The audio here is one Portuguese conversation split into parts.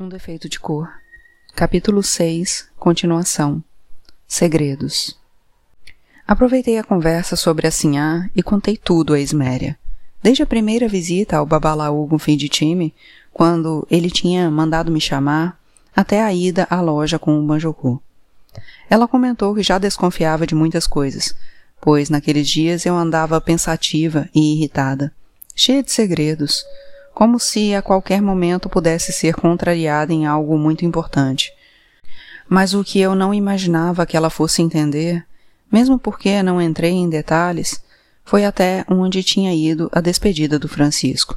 Um defeito de cor. Capítulo 6. Continuação. Segredos. Aproveitei a conversa sobre a Sinhá e contei tudo a Esméria. Desde a primeira visita ao Babalaú com fim de time, quando ele tinha mandado me chamar, até a ida à loja com o Banjoku. Ela comentou que já desconfiava de muitas coisas, pois naqueles dias eu andava pensativa e irritada, cheia de segredos, como se a qualquer momento pudesse ser contrariada em algo muito importante. Mas o que eu não imaginava que ela fosse entender, mesmo porque não entrei em detalhes, foi até onde tinha ido a despedida do Francisco.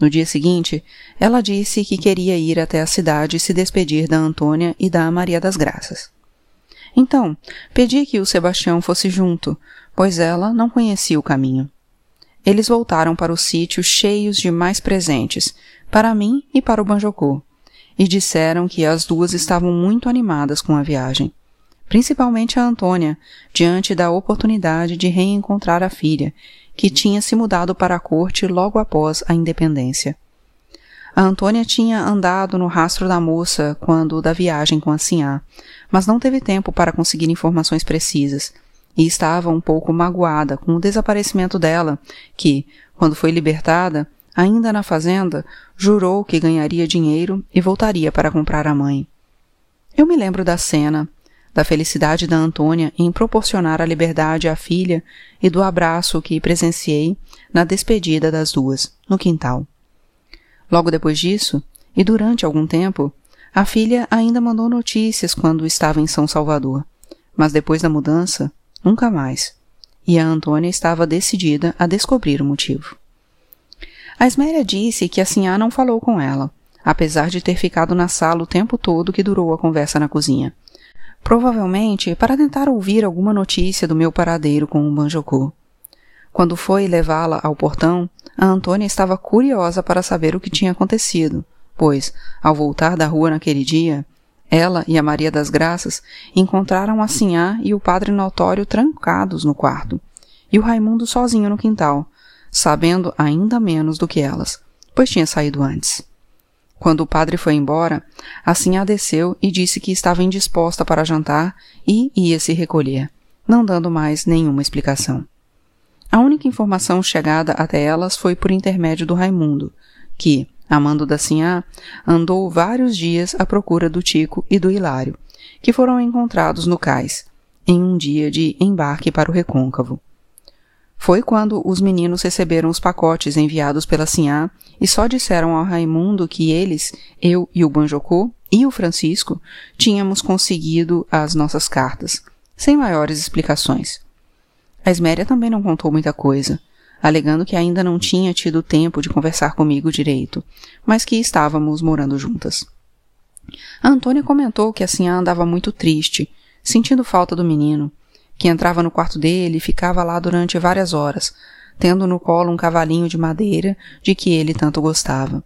No dia seguinte, ela disse que queria ir até a cidade se despedir da Antônia e da Maria das Graças. Então, pedi que o Sebastião fosse junto, pois ela não conhecia o caminho. Eles voltaram para o sítio cheios de mais presentes, para mim e para o Banjocô, e disseram que as duas estavam muito animadas com a viagem. Principalmente a Antônia, diante da oportunidade de reencontrar a filha, que tinha se mudado para a corte logo após a independência. A Antônia tinha andado no rastro da moça quando da viagem com a Sinhá, mas não teve tempo para conseguir informações precisas, e estava um pouco magoada com o desaparecimento dela, que, quando foi libertada, ainda na fazenda, jurou que ganharia dinheiro e voltaria para comprar a mãe. Eu me lembro da cena, da felicidade da Antônia em proporcionar a liberdade à filha e do abraço que presenciei na despedida das duas, no quintal. Logo depois disso, e durante algum tempo, a filha ainda mandou notícias quando estava em São Salvador, mas depois da mudança, Nunca mais. E a Antônia estava decidida a descobrir o motivo. A Esméria disse que a Sinhá não falou com ela, apesar de ter ficado na sala o tempo todo que durou a conversa na cozinha. Provavelmente para tentar ouvir alguma notícia do meu paradeiro com o Banjocô. Quando foi levá-la ao portão, a Antônia estava curiosa para saber o que tinha acontecido, pois, ao voltar da rua naquele dia, ela e a Maria das Graças encontraram a Sinhá e o padre notório trancados no quarto, e o Raimundo sozinho no quintal, sabendo ainda menos do que elas, pois tinha saído antes. Quando o padre foi embora, a Sinhá desceu e disse que estava indisposta para jantar e ia se recolher, não dando mais nenhuma explicação. A única informação chegada até elas foi por intermédio do Raimundo, que, Amando da Sinhá andou vários dias à procura do Tico e do Hilário, que foram encontrados no cais, em um dia de embarque para o recôncavo. Foi quando os meninos receberam os pacotes enviados pela Sinhá e só disseram ao Raimundo que eles, eu e o Banjocô e o Francisco, tínhamos conseguido as nossas cartas, sem maiores explicações. A Esméria também não contou muita coisa, alegando que ainda não tinha tido tempo de conversar comigo direito, mas que estávamos morando juntas. A Antônia comentou que a Sinhá andava muito triste, sentindo falta do menino, que entrava no quarto dele e ficava lá durante várias horas, tendo no colo um cavalinho de madeira de que ele tanto gostava.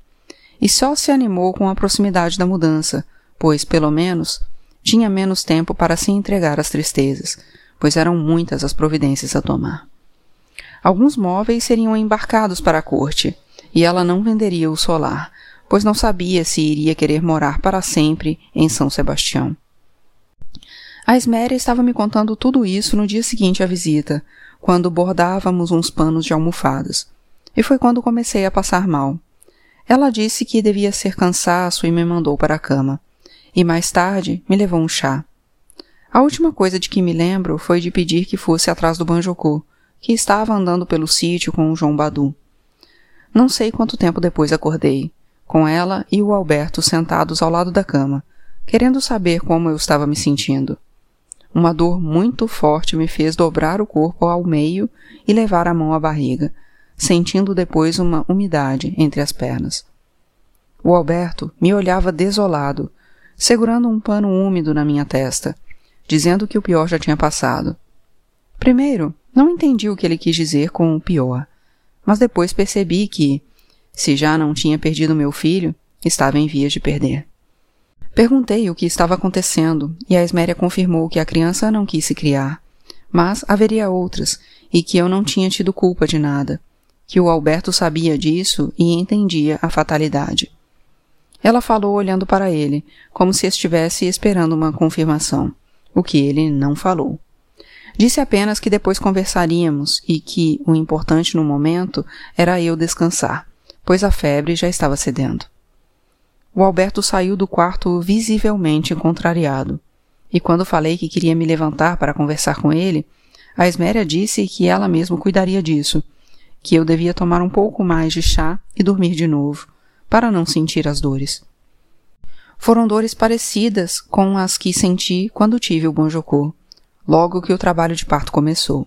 E só se animou com a proximidade da mudança, pois, pelo menos, tinha menos tempo para se entregar às tristezas, pois eram muitas as providências a tomar. Alguns móveis seriam embarcados para a corte, e ela não venderia o solar, pois não sabia se iria querer morar para sempre em São Sebastião. A Esméria estava me contando tudo isso no dia seguinte à visita, quando bordávamos uns panos de almofadas. E foi quando comecei a passar mal. Ela disse que devia ser cansaço e me mandou para a cama. E mais tarde me levou um chá. A última coisa de que me lembro foi de pedir que fosse atrás do Banjocô, que estava andando pelo sítio com o João Badu. Não sei quanto tempo depois acordei, com ela e o Alberto sentados ao lado da cama, querendo saber como eu estava me sentindo. Uma dor muito forte me fez dobrar o corpo ao meio e levar a mão à barriga, sentindo depois uma umidade entre as pernas. O Alberto me olhava desolado, segurando um pano úmido na minha testa, dizendo que o pior já tinha passado. Primeiro, não entendi o que ele quis dizer com o pior, mas depois percebi que, se já não tinha perdido meu filho, estava em vias de perder. Perguntei o que estava acontecendo e a Esméria confirmou que a criança não quis se criar, mas haveria outras e que eu não tinha tido culpa de nada, que o Alberto sabia disso e entendia a fatalidade. Ela falou olhando para ele, como se estivesse esperando uma confirmação, o que ele não falou. Disse apenas que depois conversaríamos e que o importante no momento era eu descansar, pois a febre já estava cedendo. O Alberto saiu do quarto visivelmente contrariado, e quando falei que queria me levantar para conversar com ele, a Esméria disse que ela mesma cuidaria disso, que eu devia tomar um pouco mais de chá e dormir de novo, para não sentir as dores. Foram dores parecidas com as que senti quando tive o Bonjocô, logo que o trabalho de parto começou.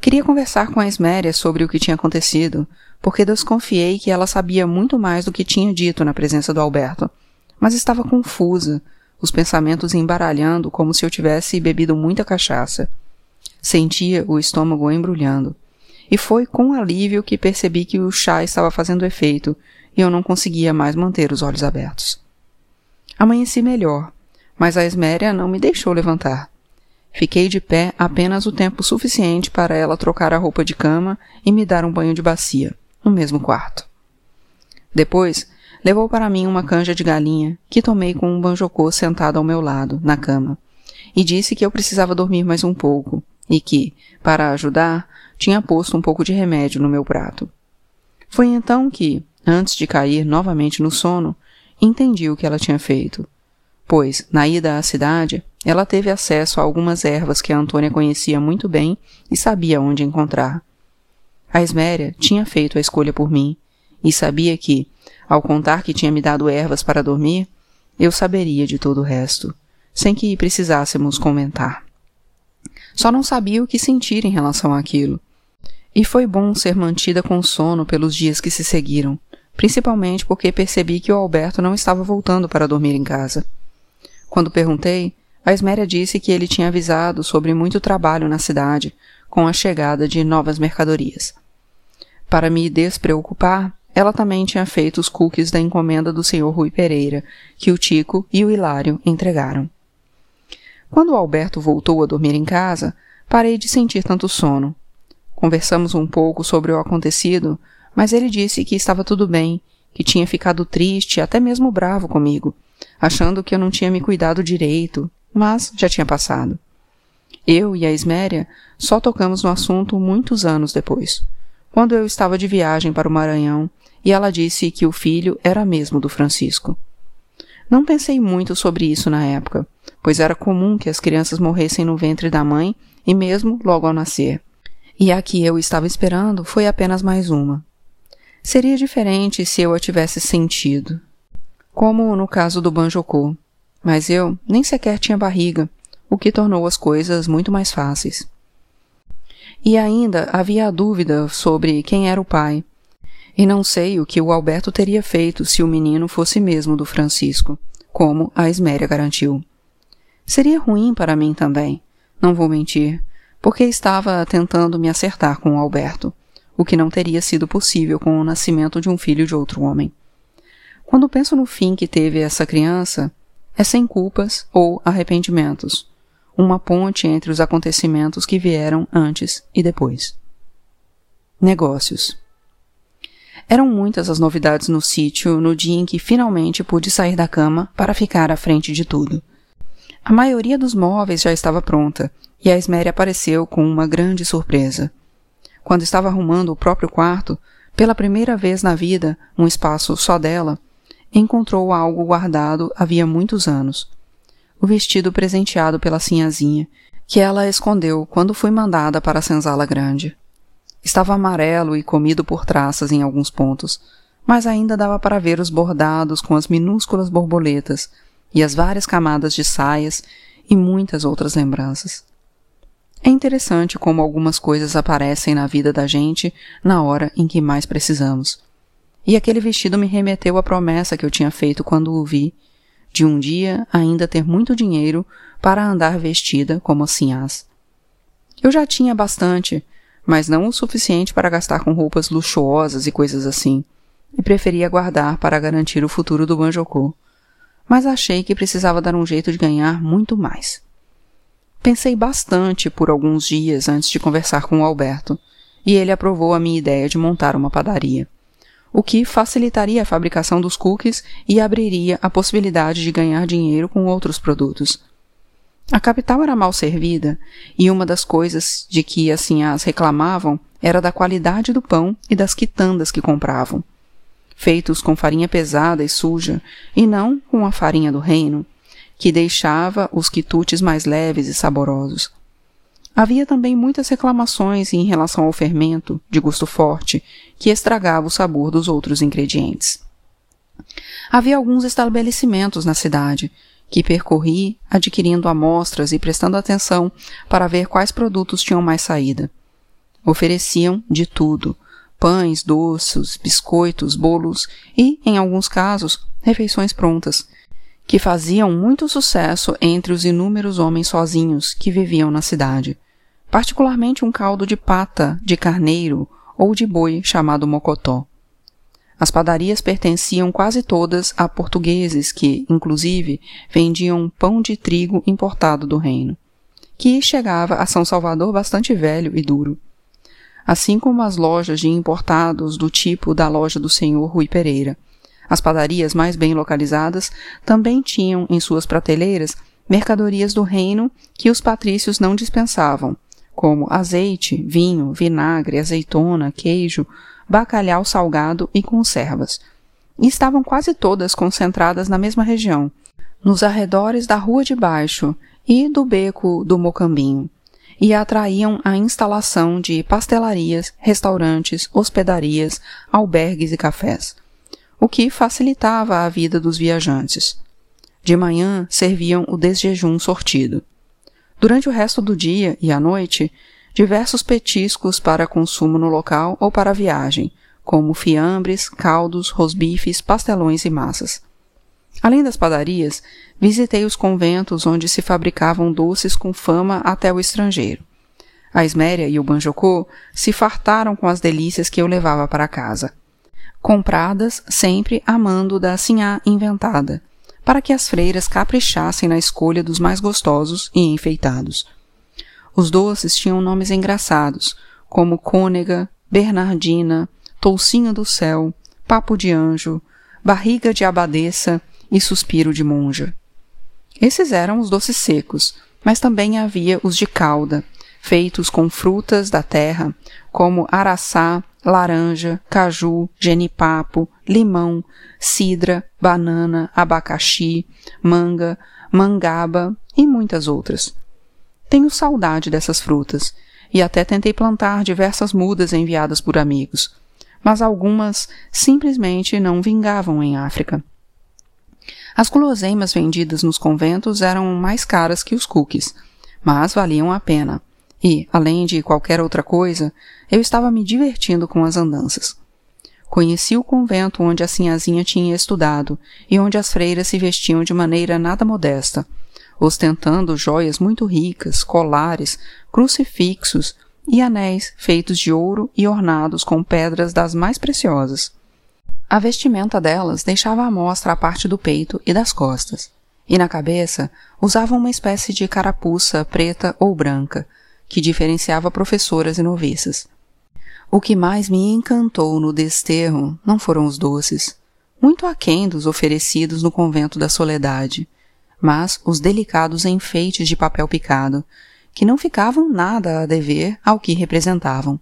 Queria conversar com a Esméria sobre o que tinha acontecido, porque desconfiei que ela sabia muito mais do que tinha dito na presença do Alberto, mas estava confusa, os pensamentos embaralhando como se eu tivesse bebido muita cachaça. Sentia o estômago embrulhando. E foi com alívio que percebi que o chá estava fazendo efeito e eu não conseguia mais manter os olhos abertos. Amanheci melhor, mas a Esméria não me deixou levantar. Fiquei de pé apenas o tempo suficiente para ela trocar a roupa de cama e me dar um banho de bacia, no mesmo quarto. Depois, levou para mim uma canja de galinha que tomei com um banjocô sentado ao meu lado, na cama, e disse que eu precisava dormir mais um pouco, e que, para ajudar, tinha posto um pouco de remédio no meu prato. Foi então que, antes de cair novamente no sono, entendi o que ela tinha feito. Pois, na ida à cidade, ela teve acesso a algumas ervas que a Antônia conhecia muito bem e sabia onde encontrar. A Esméria tinha feito a escolha por mim e sabia que, ao contar que tinha me dado ervas para dormir, eu saberia de todo o resto, sem que precisássemos comentar. Só não sabia o que sentir em relação àquilo. E foi bom ser mantida com sono pelos dias que se seguiram, principalmente porque percebi que o Alberto não estava voltando para dormir em casa. Quando perguntei, a Esméria disse que ele tinha avisado sobre muito trabalho na cidade, com a chegada de novas mercadorias. Para me despreocupar, ela também tinha feito os cookies da encomenda do Sr. Rui Pereira, que o Tico e o Hilário entregaram. Quando o Alberto voltou a dormir em casa, parei de sentir tanto sono. Conversamos um pouco sobre o acontecido, mas ele disse que estava tudo bem, que tinha ficado triste, até mesmo bravo comigo, achando que eu não tinha me cuidado direito, mas já tinha passado. Eu e a Esméria só tocamos no assunto muitos anos depois, quando eu estava de viagem para o Maranhão e ela disse que o filho era mesmo do Francisco. Não pensei muito sobre isso na época, pois era comum que as crianças morressem no ventre da mãe e mesmo logo ao nascer. E a que eu estava esperando foi apenas mais uma. Seria diferente se eu a tivesse sentido. Como no caso do Banjocô. Mas eu nem sequer tinha barriga, o que tornou as coisas muito mais fáceis. E ainda havia a dúvida sobre quem era o pai. E não sei o que o Alberto teria feito se o menino fosse mesmo do Francisco, como a Esméria garantiu. Seria ruim para mim também, não vou mentir, porque estava tentando me acertar com o Alberto o que não teria sido possível com o nascimento de um filho de outro homem. Quando penso no fim que teve essa criança, é sem culpas ou arrependimentos, uma ponte entre os acontecimentos que vieram antes e depois. Negócios. Eram muitas as novidades no sítio no dia em que finalmente pude sair da cama para ficar à frente de tudo. A maioria dos móveis já estava pronta, e a Esméria apareceu com uma grande surpresa quando estava arrumando o próprio quarto, pela primeira vez na vida, um espaço só dela, encontrou algo guardado havia muitos anos. O vestido presenteado pela sinhazinha, que ela escondeu quando foi mandada para a senzala grande. Estava amarelo e comido por traças em alguns pontos, mas ainda dava para ver os bordados com as minúsculas borboletas e as várias camadas de saias e muitas outras lembranças. É interessante como algumas coisas aparecem na vida da gente na hora em que mais precisamos. E aquele vestido me remeteu à promessa que eu tinha feito quando o vi, de um dia ainda ter muito dinheiro para andar vestida como a sinhás. Eu já tinha bastante, mas não o suficiente para gastar com roupas luxuosas e coisas assim, e preferia guardar para garantir o futuro do Banjocô. Mas achei que precisava dar um jeito de ganhar muito mais. Pensei bastante por alguns dias antes de conversar com o Alberto, e ele aprovou a minha ideia de montar uma padaria. O que facilitaria a fabricação dos cookies e abriria a possibilidade de ganhar dinheiro com outros produtos. A capital era mal servida, e uma das coisas de que assim as reclamavam era da qualidade do pão e das quitandas que compravam. Feitos com farinha pesada e suja, e não com a farinha do reino, que deixava os quitutes mais leves e saborosos. Havia também muitas reclamações em relação ao fermento, de gosto forte, que estragava o sabor dos outros ingredientes. Havia alguns estabelecimentos na cidade, que percorri adquirindo amostras e prestando atenção para ver quais produtos tinham mais saída. Ofereciam de tudo: pães, doces, biscoitos, bolos e, em alguns casos, refeições prontas, que faziam muito sucesso entre os inúmeros homens sozinhos que viviam na cidade particularmente um caldo de pata de carneiro ou de boi chamado mocotó. As padarias pertenciam quase todas a portugueses que, inclusive, vendiam pão de trigo importado do reino, que chegava a São Salvador bastante velho e duro. Assim como as lojas de importados do tipo da loja do senhor Rui Pereira. As padarias mais bem localizadas também tinham em suas prateleiras mercadorias do reino que os patrícios não dispensavam, como azeite, vinho, vinagre, azeitona, queijo, bacalhau salgado e conservas. E estavam quase todas concentradas na mesma região, nos arredores da Rua de Baixo e do Beco do Mocambinho, e atraíam a instalação de pastelarias, restaurantes, hospedarias, albergues e cafés, o que facilitava a vida dos viajantes. De manhã serviam o desjejum sortido. Durante o resto do dia e à noite, diversos petiscos para consumo no local ou para viagem, como fiambres, caldos, rosbifes, pastelões e massas. Além das padarias, visitei os conventos onde se fabricavam doces com fama até o estrangeiro. A Esméria e o Banjocô se fartaram com as delícias que eu levava para casa. Compradas sempre amando da sinhá inventada, para que as freiras caprichassem na escolha dos mais gostosos e enfeitados. Os doces tinham nomes engraçados, como cônega, bernardina, toucinho do céu, papo de anjo, barriga de abadesa e suspiro de monja. Esses eram os doces secos, mas também havia os de calda, feitos com frutas da terra, como araçá, laranja, caju, genipapo, limão, cidra, banana, abacaxi, manga, mangaba e muitas outras. Tenho saudade dessas frutas e até tentei plantar diversas mudas enviadas por amigos, mas algumas simplesmente não vingavam em África. As guloseimas vendidas nos conventos eram mais caras que os cookies, mas valiam a pena e, além de qualquer outra coisa, eu estava me divertindo com as andanças. Conheci o convento onde a sinhazinha tinha estudado e onde as freiras se vestiam de maneira nada modesta, ostentando joias muito ricas, colares, crucifixos e anéis feitos de ouro e ornados com pedras das mais preciosas. A vestimenta delas deixava à mostra a parte do peito e das costas, e na cabeça usavam uma espécie de carapuça preta ou branca, que diferenciava professoras e noviças. O que mais me encantou no desterro não foram os doces, muito aquém dos oferecidos no convento da Soledade, mas os delicados enfeites de papel picado, que não ficavam nada a dever ao que representavam.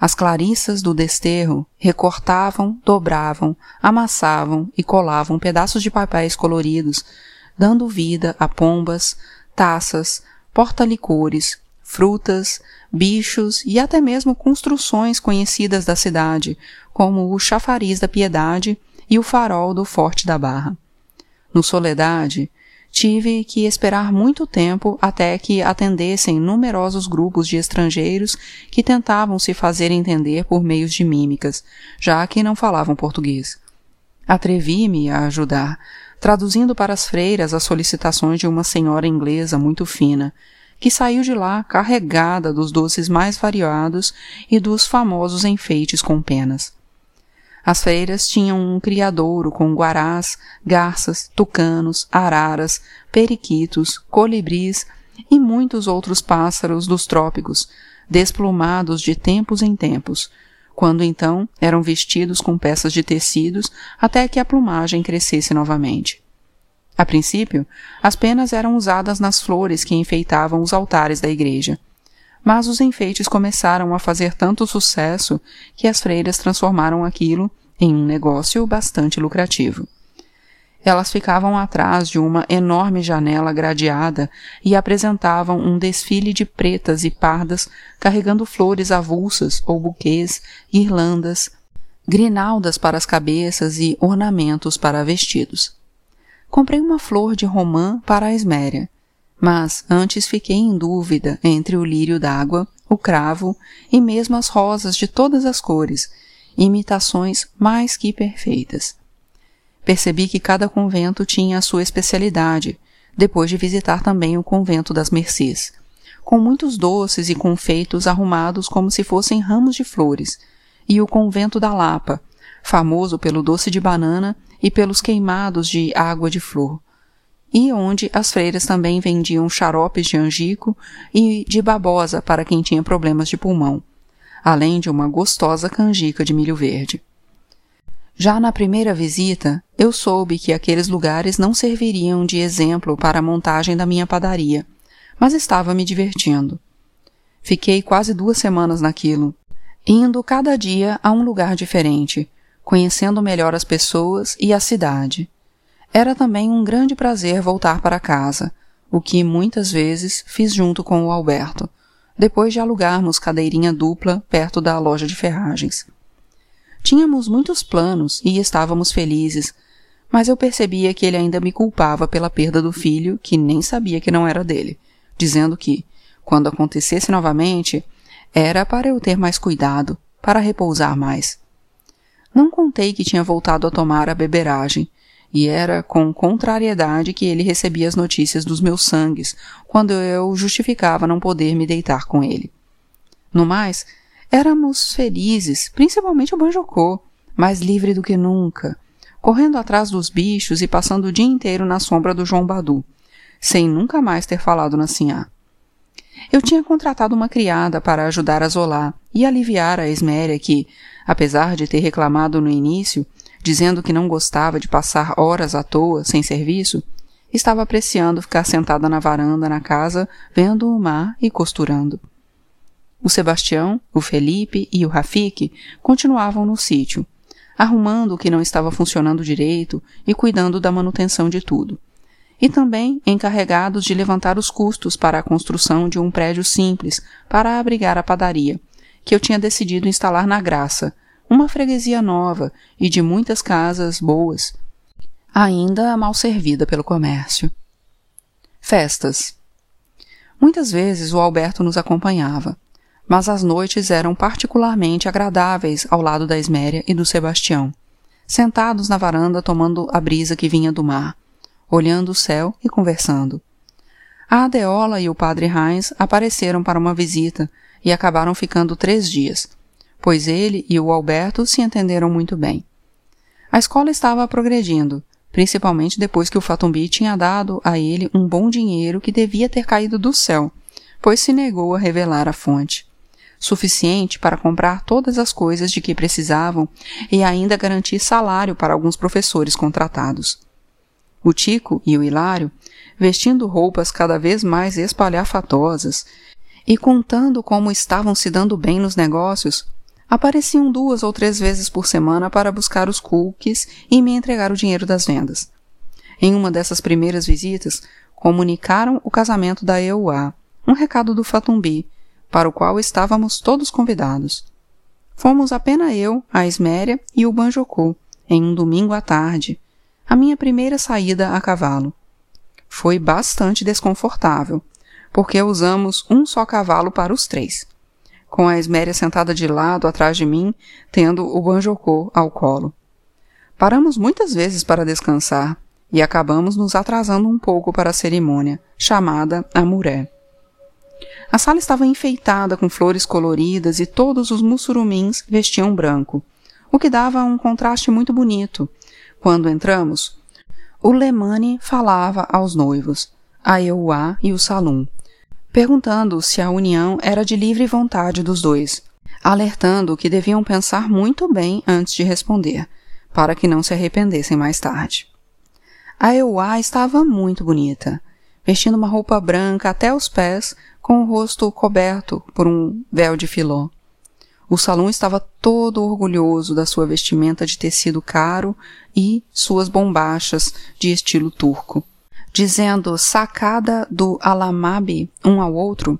As clarissas do desterro recortavam, dobravam, amassavam e colavam pedaços de papéis coloridos, dando vida a pombas, taças, porta-licores, frutas, bichos e até mesmo construções conhecidas da cidade, como o chafariz da Piedade e o farol do Forte da Barra. No Soledade, tive que esperar muito tempo até que atendessem numerosos grupos de estrangeiros que tentavam se fazer entender por meios de mímicas, já que não falavam português. Atrevi-me a ajudar, traduzindo para as freiras as solicitações de uma senhora inglesa muito fina, que saiu de lá carregada dos doces mais variados e dos famosos enfeites com penas. As feiras tinham um criadouro com guarás, garças, tucanos, araras, periquitos, colibris e muitos outros pássaros dos trópicos, desplumados de tempos em tempos, quando então eram vestidos com peças de tecidos até que a plumagem crescesse novamente. A princípio, as penas eram usadas nas flores que enfeitavam os altares da igreja. Mas os enfeites começaram a fazer tanto sucesso que as freiras transformaram aquilo em um negócio bastante lucrativo. Elas ficavam atrás de uma enorme janela gradeada e apresentavam um desfile de pretas e pardas carregando flores avulsas ou buquês, guirlandas, grinaldas para as cabeças e ornamentos para vestidos. Comprei uma flor de romã para a esméria, mas antes fiquei em dúvida entre o lírio d'água, o cravo e mesmo as rosas de todas as cores, imitações mais que perfeitas. Percebi que cada convento tinha a sua especialidade, depois de visitar também o convento das Mercês, com muitos doces e confeitos arrumados como se fossem ramos de flores, e o convento da Lapa, famoso pelo doce de banana e pelos queimados de água de flor, e onde as freiras também vendiam xaropes de angico e de babosa para quem tinha problemas de pulmão, além de uma gostosa canjica de milho verde. Já na primeira visita, eu soube que aqueles lugares não serviriam de exemplo para a montagem da minha padaria, mas estava me divertindo. Fiquei quase duas semanas naquilo, indo cada dia a um lugar diferente, conhecendo melhor as pessoas e a cidade. Era também um grande prazer voltar para casa, o que muitas vezes fiz junto com o Alberto, depois de alugarmos cadeirinha dupla perto da loja de ferragens. Tínhamos muitos planos e estávamos felizes, mas eu percebia que ele ainda me culpava pela perda do filho, que nem sabia que não era dele, dizendo que, quando acontecesse novamente, era para eu ter mais cuidado, para repousar mais. Não contei que tinha voltado a tomar a beberagem, e era com contrariedade que ele recebia as notícias dos meus sangues, quando eu justificava não poder me deitar com ele. No mais, Éramos felizes, principalmente o Banjocô, mais livre do que nunca, correndo atrás dos bichos e passando o dia inteiro na sombra do João Badu, sem nunca mais ter falado na Sinhá. Eu tinha contratado uma criada para ajudar a Zolar e aliviar a Esméria que, apesar de ter reclamado no início, dizendo que não gostava de passar horas à toa, sem serviço, estava apreciando ficar sentada na varanda na casa, vendo o mar e costurando. O Sebastião, o Felipe e o Rafik continuavam no sítio, arrumando o que não estava funcionando direito e cuidando da manutenção de tudo. E também encarregados de levantar os custos para a construção de um prédio simples para abrigar a padaria, que eu tinha decidido instalar na Graça, uma freguesia nova e de muitas casas boas, ainda mal servida pelo comércio. Festas. Muitas vezes o Alberto nos acompanhava mas as noites eram particularmente agradáveis ao lado da Esméria e do Sebastião, sentados na varanda tomando a brisa que vinha do mar, olhando o céu e conversando. A Adeola e o padre Heinz apareceram para uma visita e acabaram ficando três dias, pois ele e o Alberto se entenderam muito bem. A escola estava progredindo, principalmente depois que o Fatumbi tinha dado a ele um bom dinheiro que devia ter caído do céu, pois se negou a revelar a fonte suficiente para comprar todas as coisas de que precisavam e ainda garantir salário para alguns professores contratados. O Tico e o Hilário, vestindo roupas cada vez mais espalhafatosas e contando como estavam se dando bem nos negócios, apareciam duas ou três vezes por semana para buscar os cookies e me entregar o dinheiro das vendas. Em uma dessas primeiras visitas, comunicaram o casamento da EUA, um recado do Fatumbi, para o qual estávamos todos convidados. Fomos apenas eu, a Esméria e o Banjocô, em um domingo à tarde, a minha primeira saída a cavalo. Foi bastante desconfortável, porque usamos um só cavalo para os três, com a Esméria sentada de lado atrás de mim, tendo o Banjocô ao colo. Paramos muitas vezes para descansar e acabamos nos atrasando um pouco para a cerimônia, chamada Amuré. A sala estava enfeitada com flores coloridas e todos os mussurumins vestiam branco, o que dava um contraste muito bonito. Quando entramos, o Lemane falava aos noivos, a Euá e o Salum, perguntando se a união era de livre vontade dos dois, alertando que deviam pensar muito bem antes de responder, para que não se arrependessem mais tarde. A Euá estava muito bonita, vestindo uma roupa branca até os pés, com o rosto coberto por um véu de filó. O salão estava todo orgulhoso da sua vestimenta de tecido caro e suas bombachas de estilo turco. Dizendo sacada do Alamabe um ao outro,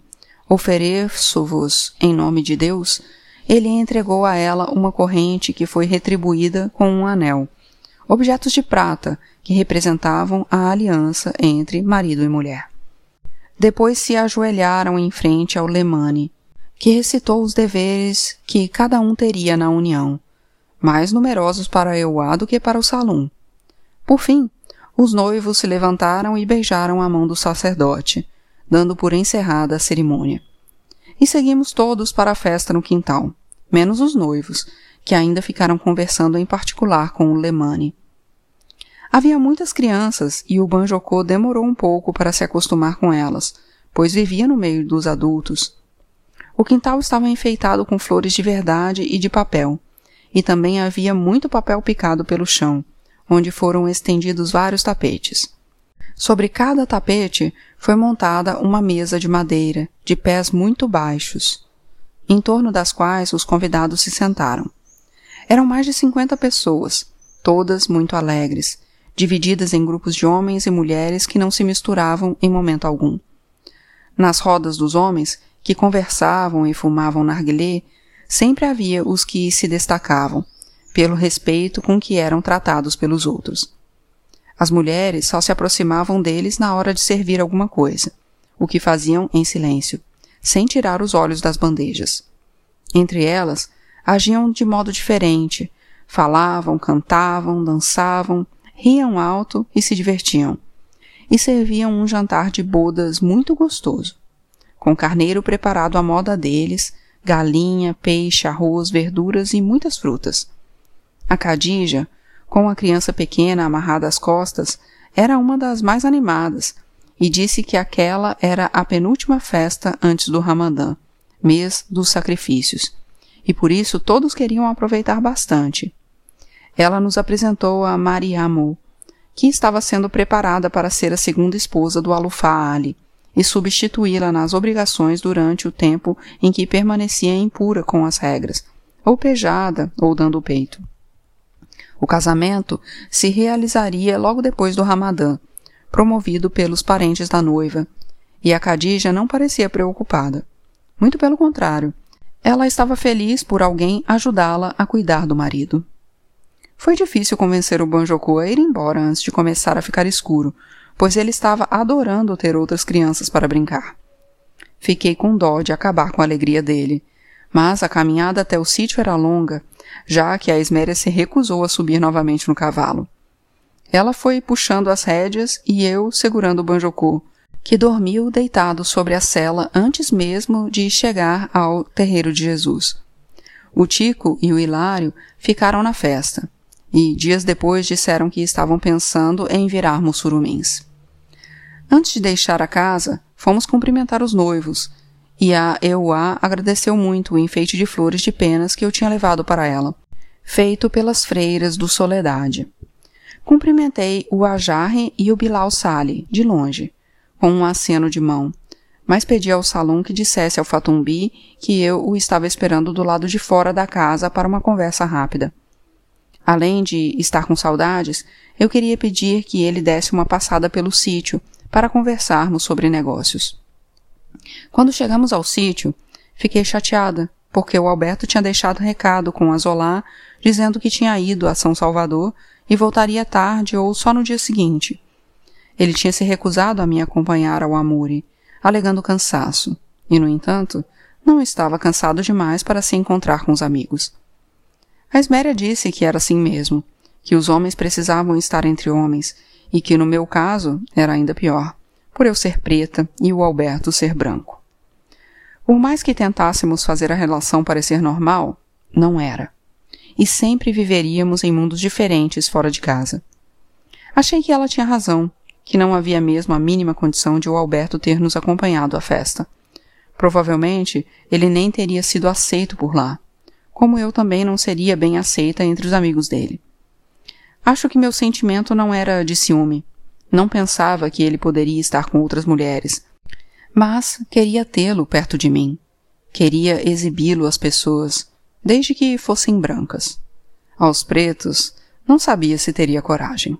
ofereço-vos em nome de Deus, ele entregou a ela uma corrente que foi retribuída com um anel, objetos de prata que representavam a aliança entre marido e mulher. Depois se ajoelharam em frente ao Lemane, que recitou os deveres que cada um teria na união, mais numerosos para Euá do que para o Salum. Por fim, os noivos se levantaram e beijaram a mão do sacerdote, dando por encerrada a cerimônia. E seguimos todos para a festa no quintal, menos os noivos, que ainda ficaram conversando em particular com o Lemane. Havia muitas crianças e o Banjocô demorou um pouco para se acostumar com elas, pois vivia no meio dos adultos. O quintal estava enfeitado com flores de verdade e de papel, e também havia muito papel picado pelo chão, onde foram estendidos vários tapetes. Sobre cada tapete foi montada uma mesa de madeira, de pés muito baixos, em torno das quais os convidados se sentaram. Eram mais de cinquenta pessoas, todas muito alegres, divididas em grupos de homens e mulheres que não se misturavam em momento algum. Nas rodas dos homens, que conversavam e fumavam narguilé, sempre havia os que se destacavam, pelo respeito com que eram tratados pelos outros. As mulheres só se aproximavam deles na hora de servir alguma coisa, o que faziam em silêncio, sem tirar os olhos das bandejas. Entre elas, agiam de modo diferente, falavam, cantavam, dançavam, riam alto e se divertiam. E serviam um jantar de bodas muito gostoso, com carneiro preparado à moda deles, galinha, peixe, arroz, verduras e muitas frutas. A Cadija, com a criança pequena amarrada às costas, era uma das mais animadas e disse que aquela era a penúltima festa antes do Ramadã, mês dos sacrifícios, e por isso todos queriam aproveitar bastante. Ela nos apresentou a Mariamu, que estava sendo preparada para ser a segunda esposa do Alufá Ali e substituí-la nas obrigações durante o tempo em que permanecia impura com as regras, ou pejada ou dando o peito. O casamento se realizaria logo depois do Ramadã, promovido pelos parentes da noiva, e a Khadija não parecia preocupada. Muito pelo contrário, ela estava feliz por alguém ajudá-la a cuidar do marido. Foi difícil convencer o Banjoku a ir embora antes de começar a ficar escuro, pois ele estava adorando ter outras crianças para brincar. Fiquei com dó de acabar com a alegria dele, mas a caminhada até o sítio era longa, já que a Esméria se recusou a subir novamente no cavalo. Ela foi puxando as rédeas e eu segurando o Banjocô, que dormiu deitado sobre a cela antes mesmo de chegar ao terreiro de Jesus. O Tico e o Hilário ficaram na festa, e dias depois disseram que estavam pensando em virar mussurumins. Antes de deixar a casa, fomos cumprimentar os noivos, e a Euá agradeceu muito o enfeite de flores de penas que eu tinha levado para ela, feito pelas freiras do Soledade. Cumprimentei o Ajarre e o Bilal Sali, de longe, com um aceno de mão, mas pedi ao salão que dissesse ao Fatumbi que eu o estava esperando do lado de fora da casa para uma conversa rápida. Além de estar com saudades, eu queria pedir que ele desse uma passada pelo sítio para conversarmos sobre negócios. Quando chegamos ao sítio, fiquei chateada, porque o Alberto tinha deixado recado com a Zolá dizendo que tinha ido a São Salvador e voltaria tarde ou só no dia seguinte. Ele tinha se recusado a me acompanhar ao Amore, alegando cansaço, e, no entanto, não estava cansado demais para se encontrar com os amigos. A Esméria disse que era assim mesmo, que os homens precisavam estar entre homens, e que no meu caso era ainda pior, por eu ser preta e o Alberto ser branco. Por mais que tentássemos fazer a relação parecer normal, não era e sempre viveríamos em mundos diferentes fora de casa. Achei que ela tinha razão, que não havia mesmo a mínima condição de o Alberto ter nos acompanhado à festa. Provavelmente ele nem teria sido aceito por lá, como eu também não seria bem aceita entre os amigos dele. Acho que meu sentimento não era de ciúme. Não pensava que ele poderia estar com outras mulheres, mas queria tê-lo perto de mim. Queria exibi-lo às pessoas, desde que fossem brancas. Aos pretos, não sabia se teria coragem.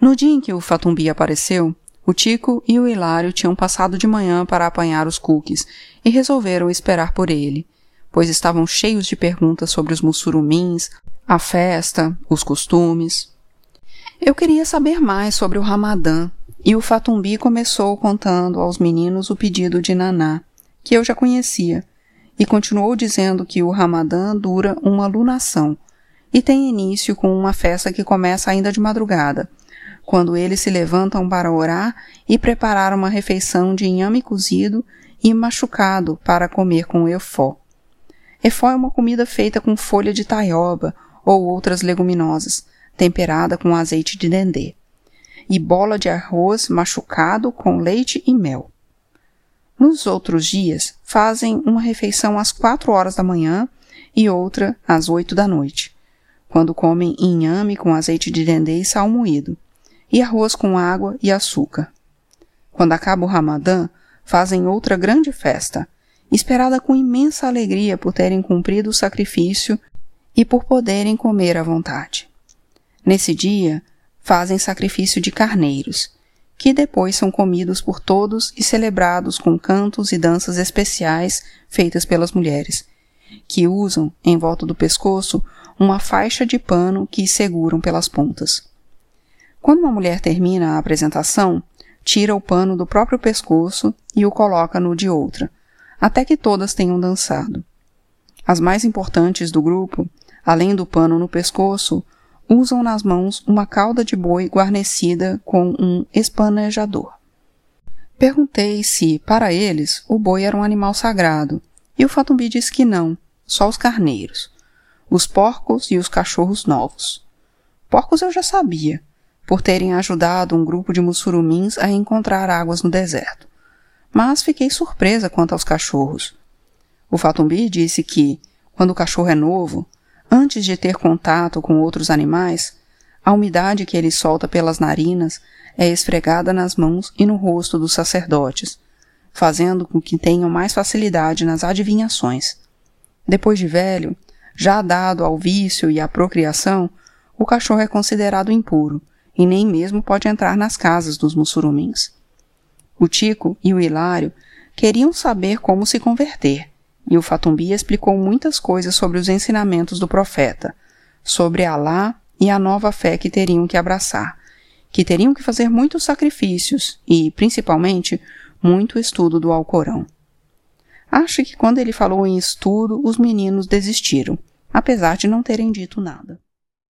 No dia em que o Fatumbi apareceu, o Tico e o Hilário tinham passado de manhã para apanhar os cookies e resolveram esperar por ele, pois estavam cheios de perguntas sobre os mussurumins, a festa, os costumes. Eu queria saber mais sobre o Ramadã, e o Fatumbi começou contando aos meninos o pedido de Naná, que eu já conhecia, e continuou dizendo que o Ramadã dura uma lunação e tem início com uma festa que começa ainda de madrugada, quando eles se levantam para orar e preparar uma refeição de inhame cozido e machucado para comer com efó. Efó é uma comida feita com folha de taioba ou outras leguminosas, temperada com azeite de dendê, e bola de arroz machucado com leite e mel. Nos outros dias, fazem uma refeição às quatro horas da manhã e outra às oito da noite, quando comem inhame com azeite de dendê e sal moído e arroz com água e açúcar. Quando acaba o Ramadã, fazem outra grande festa, esperada com imensa alegria por terem cumprido o sacrifício e por poderem comer à vontade. Nesse dia, fazem sacrifício de carneiros, que depois são comidos por todos e celebrados com cantos e danças especiais feitas pelas mulheres, que usam, em volta do pescoço, uma faixa de pano que seguram pelas pontas. Quando uma mulher termina a apresentação, tira o pano do próprio pescoço e o coloca no de outra, até que todas tenham dançado. As mais importantes do grupo, além do pano no pescoço, usam nas mãos uma cauda de boi guarnecida com um espanejador. Perguntei se, para eles, o boi era um animal sagrado, e o Fatumbi disse que não, só os carneiros, os porcos e os cachorros novos. Porcos eu já sabia, por terem ajudado um grupo de mussurumins a encontrar águas no deserto. Mas fiquei surpresa quanto aos cachorros. O Fatumbi disse que, quando o cachorro é novo, antes de ter contato com outros animais, a umidade que ele solta pelas narinas é esfregada nas mãos e no rosto dos sacerdotes, fazendo com que tenham mais facilidade nas adivinhações. Depois de velho, já dado ao vício e à procriação, o cachorro é considerado impuro e nem mesmo pode entrar nas casas dos mussurumins. O Tico e o Hilário queriam saber como se converter, e o Fatumbi explicou muitas coisas sobre os ensinamentos do profeta, sobre Alá e a nova fé que teriam que abraçar, que teriam que fazer muitos sacrifícios e, principalmente, muito estudo do Alcorão. Acho que quando ele falou em estudo, os meninos desistiram, apesar de não terem dito nada.